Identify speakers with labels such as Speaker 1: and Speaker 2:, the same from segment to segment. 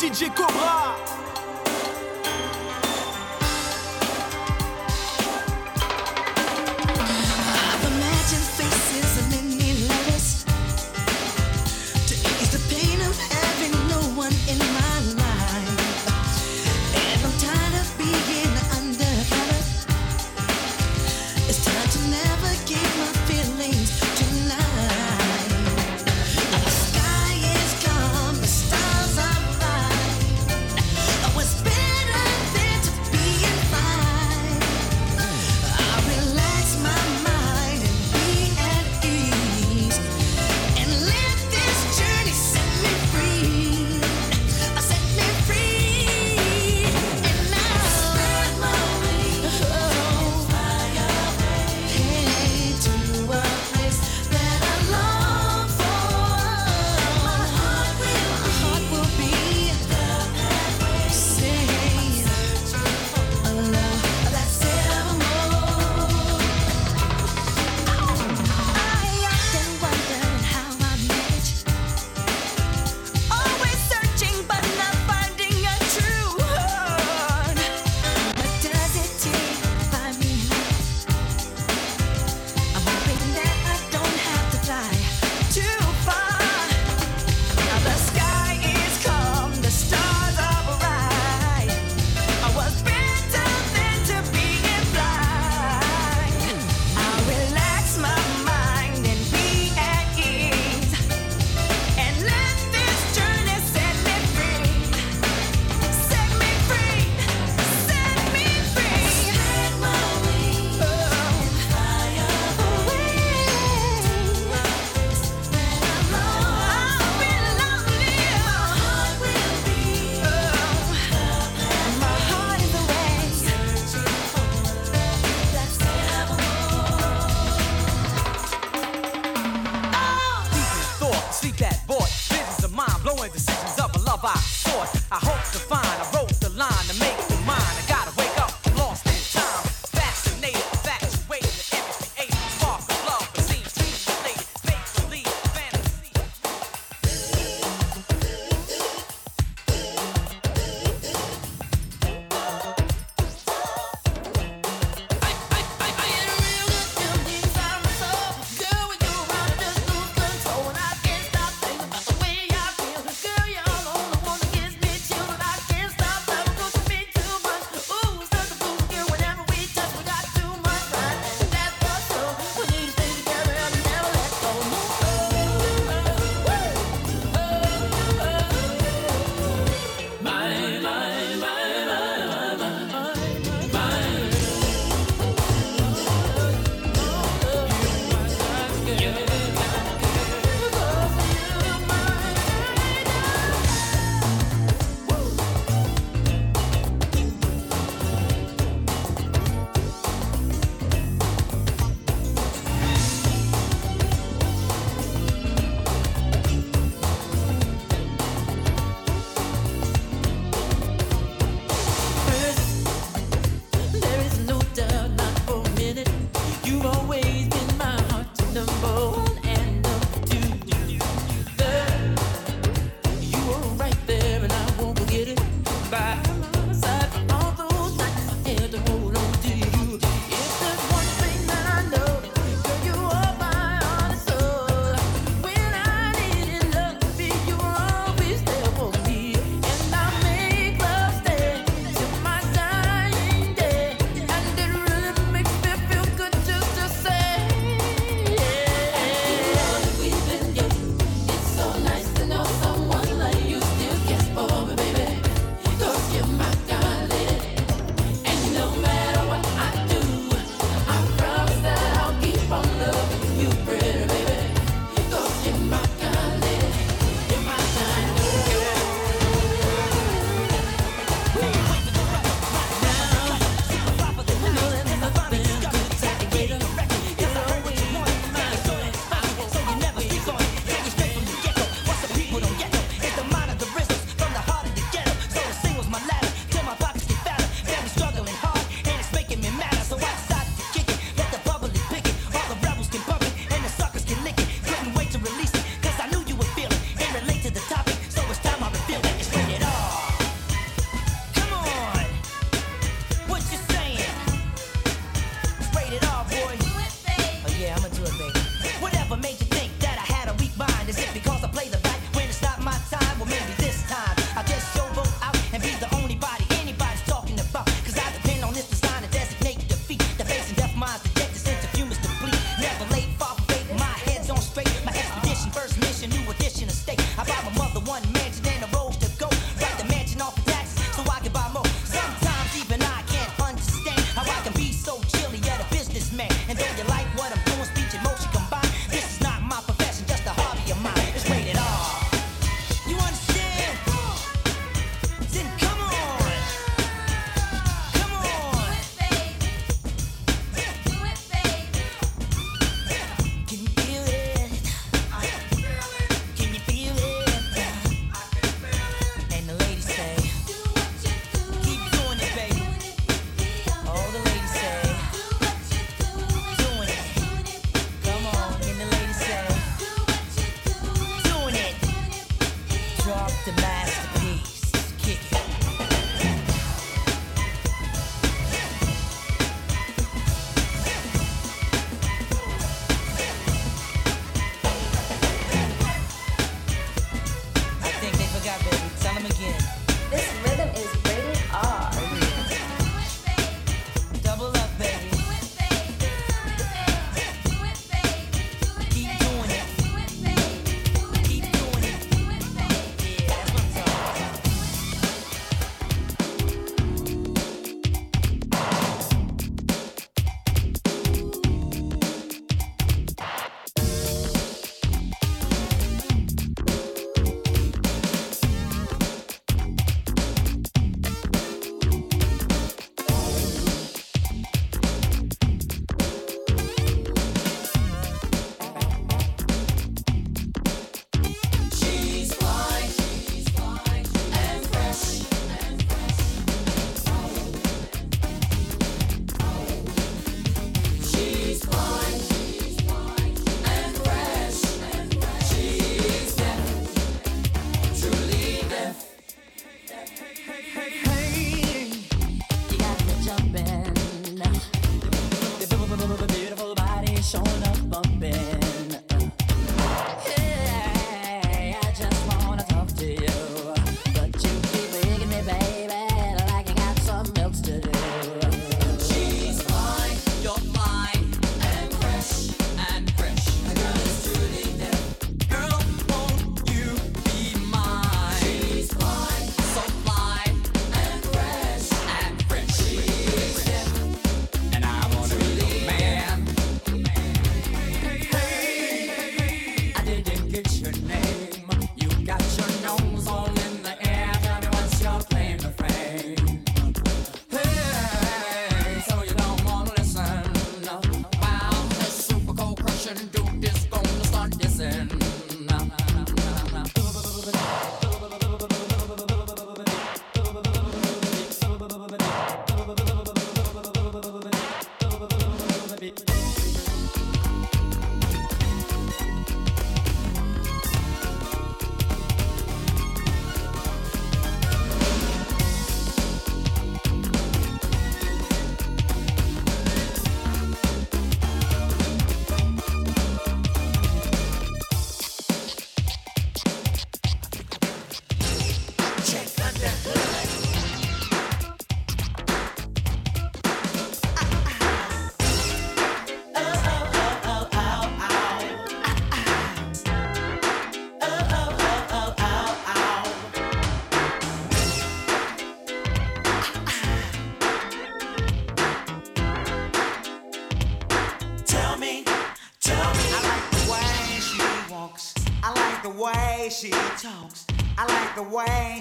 Speaker 1: DJ Cobra.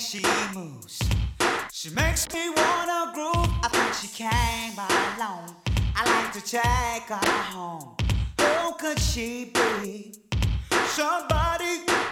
Speaker 2: she moves. She makes me wanna groove. I think
Speaker 3: she came alone. I like to take her home. Who
Speaker 4: could she be?
Speaker 3: Somebody.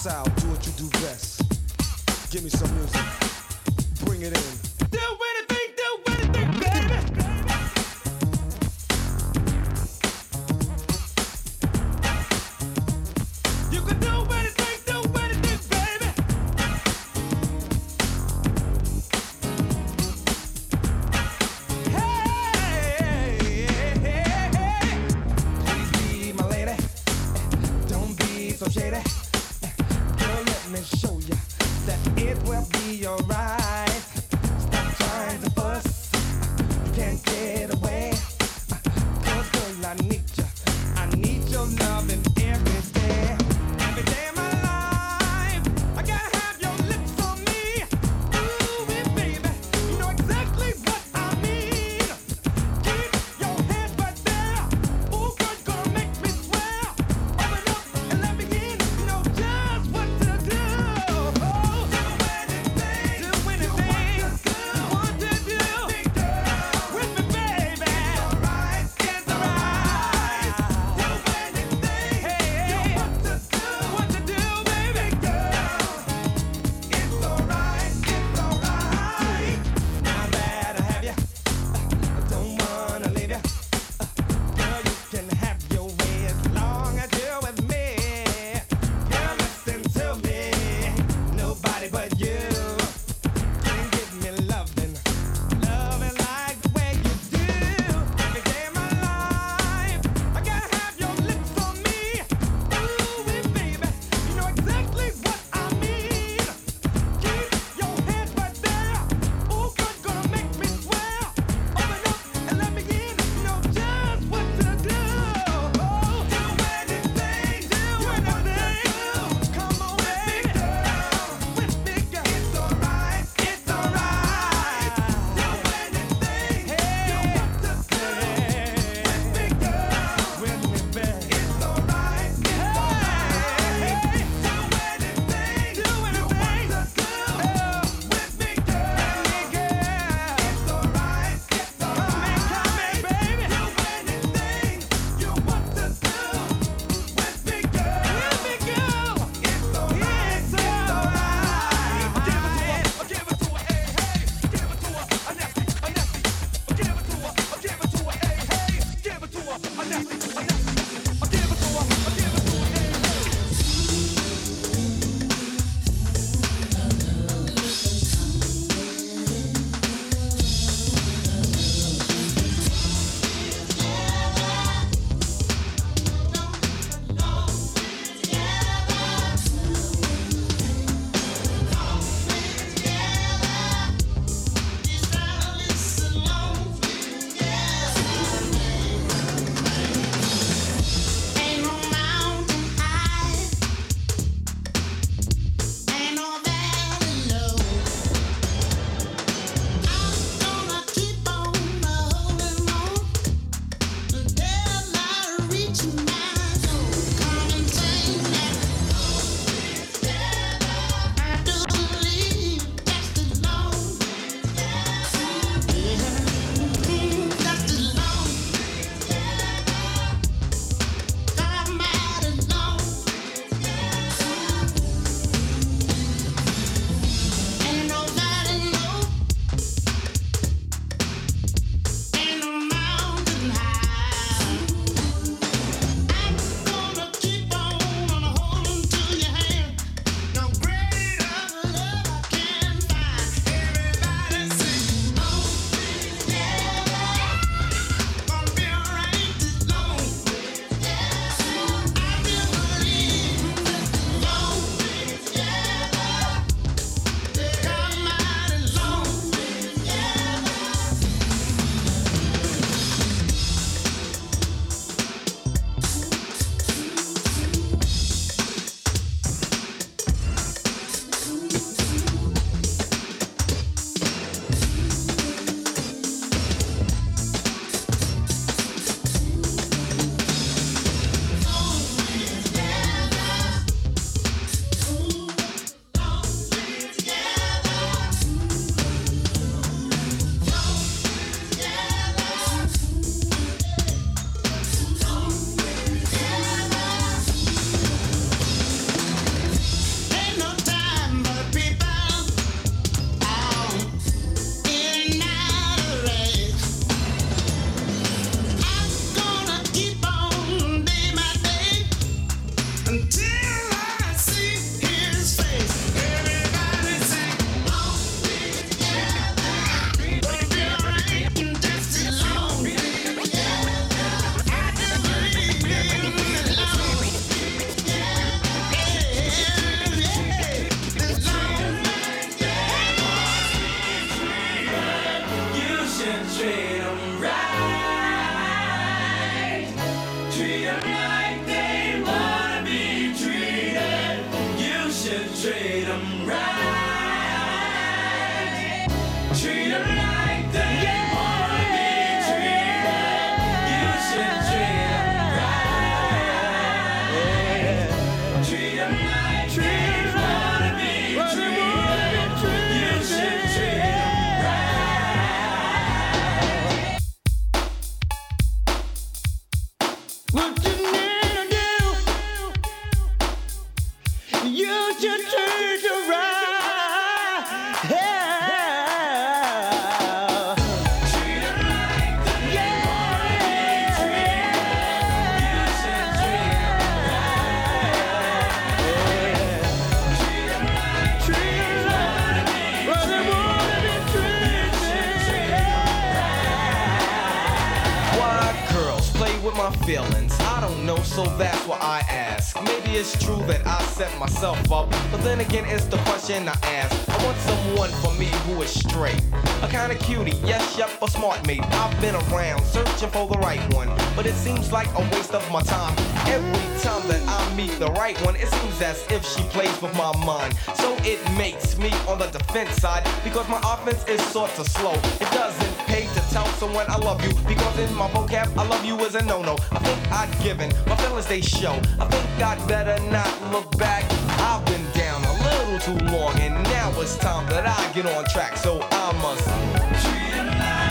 Speaker 3: style, do what you do best. Give me some music.
Speaker 2: Defense side because my offense is sort of slow. It doesn't pay to tell someone I love you because in my vocab, I love you is a no-no. I think I'd given my feelings they show. I think I'd better not look back. I've been down a little too long, and now it's time that I get on track. So I must treat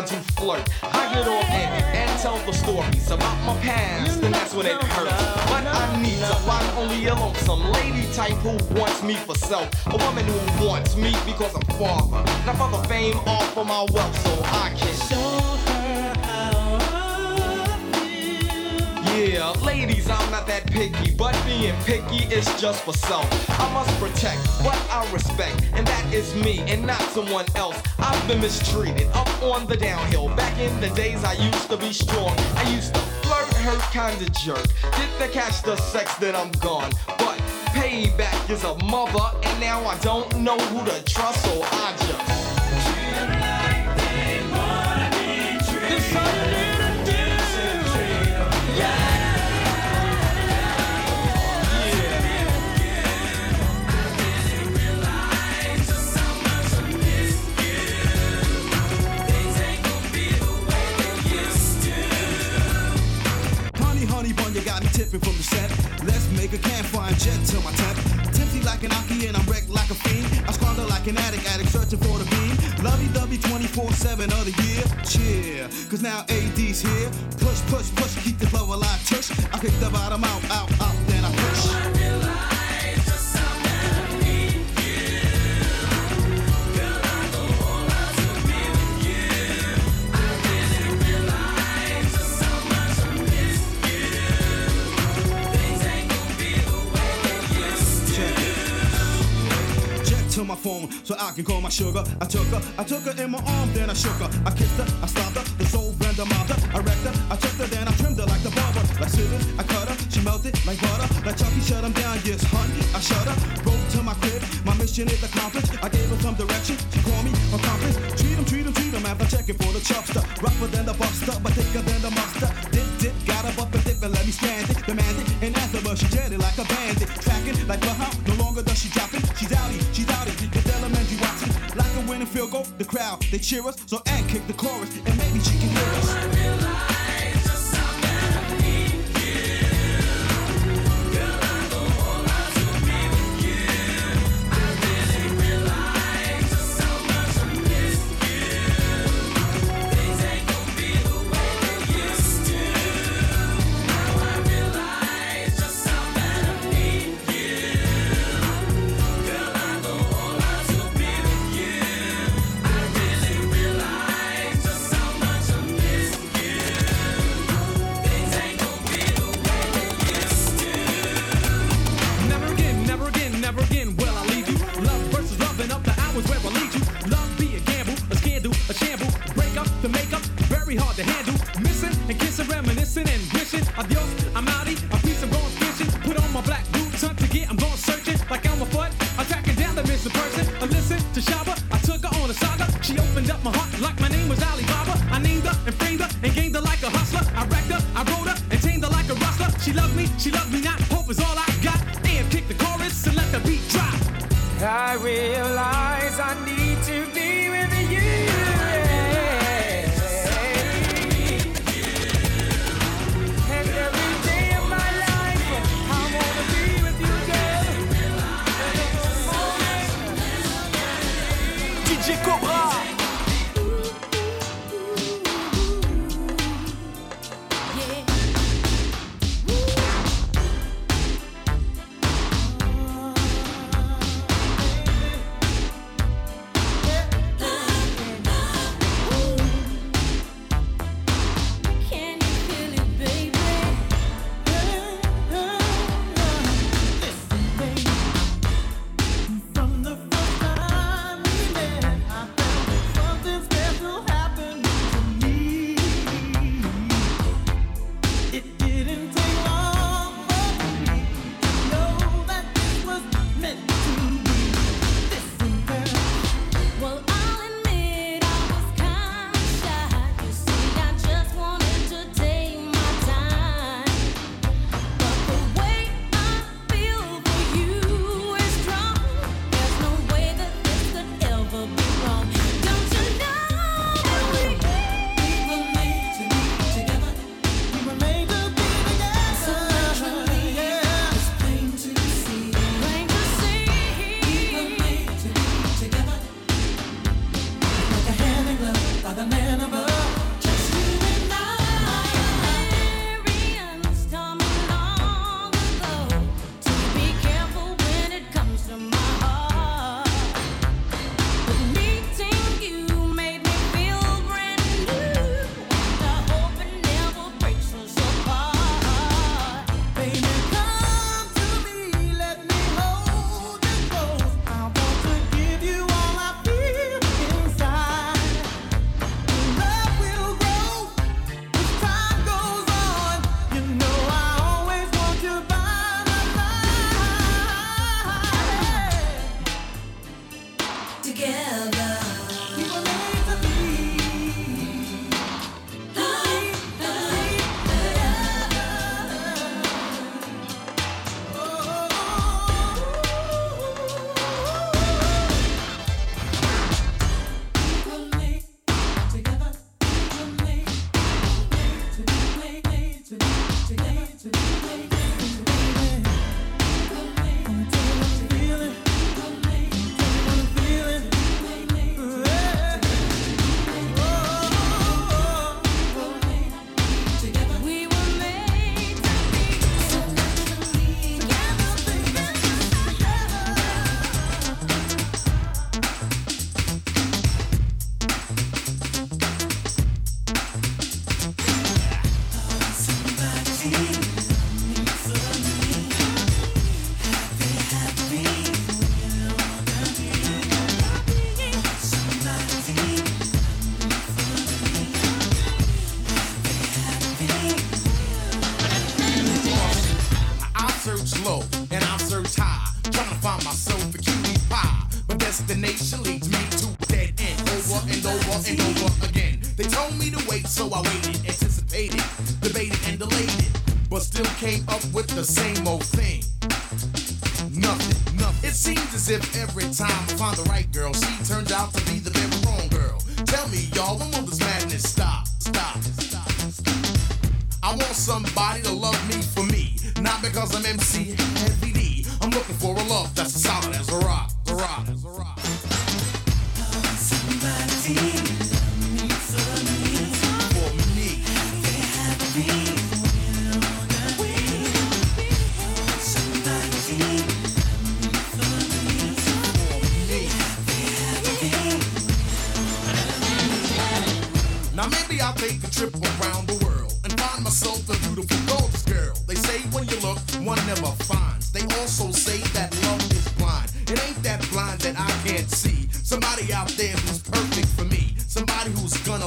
Speaker 2: I do flirt. I get on in and tell the stories about my past, and that's when it hurts. But I need to find only a lonesome lady type who wants me for self. A woman who wants me because I'm father. Not for the fame or for my wealth, so I can Yeah, ladies, I'm not that picky, but being picky is just for self. I must protect what I respect, and that is me and not someone else. I've been mistreated up on the downhill. Back in the days, I used to be strong. I used to flirt, hurt, kinda jerk. Didn't catch the sex, then I'm gone. But payback is a mother, and now I don't know who to trust, so I just. treat like they wanna be treated.
Speaker 5: 24-7 of the year. Cheer, cause now AD's here. Push, push, push, keep the flow alive. Tush, I picked the bottom out, out. My sugar. I took her, I took her in my arm, then I shook her. I kissed her, I stopped her, the soul render mobbed her. I wrecked her, I took her, then I trimmed her like the barber. Like scissors, I cut her, she melted like butter. Like Chucky shut him down, yes, honey, I shut her. Rode to my crib, my mission is accomplished. I gave her some direction, she called me a compass. Treat him, treat him, treat him after checking for the chopster. Rougher than the buster, but thicker than the monster. Dip, dip, got her up and dip and let me stand it. Demanded and answer, but she jetted like a bandit. They cheer us. So and kick the chorus,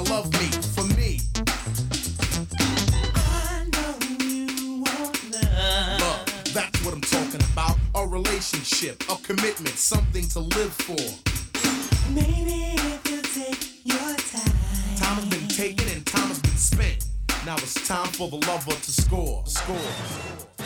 Speaker 6: love me for me. That's what I'm talking about. A relationship, a commitment, something to live for.
Speaker 7: Maybe if you take your time.
Speaker 6: Time has been taken and time has been spent. Now it's time for the lover to score, score.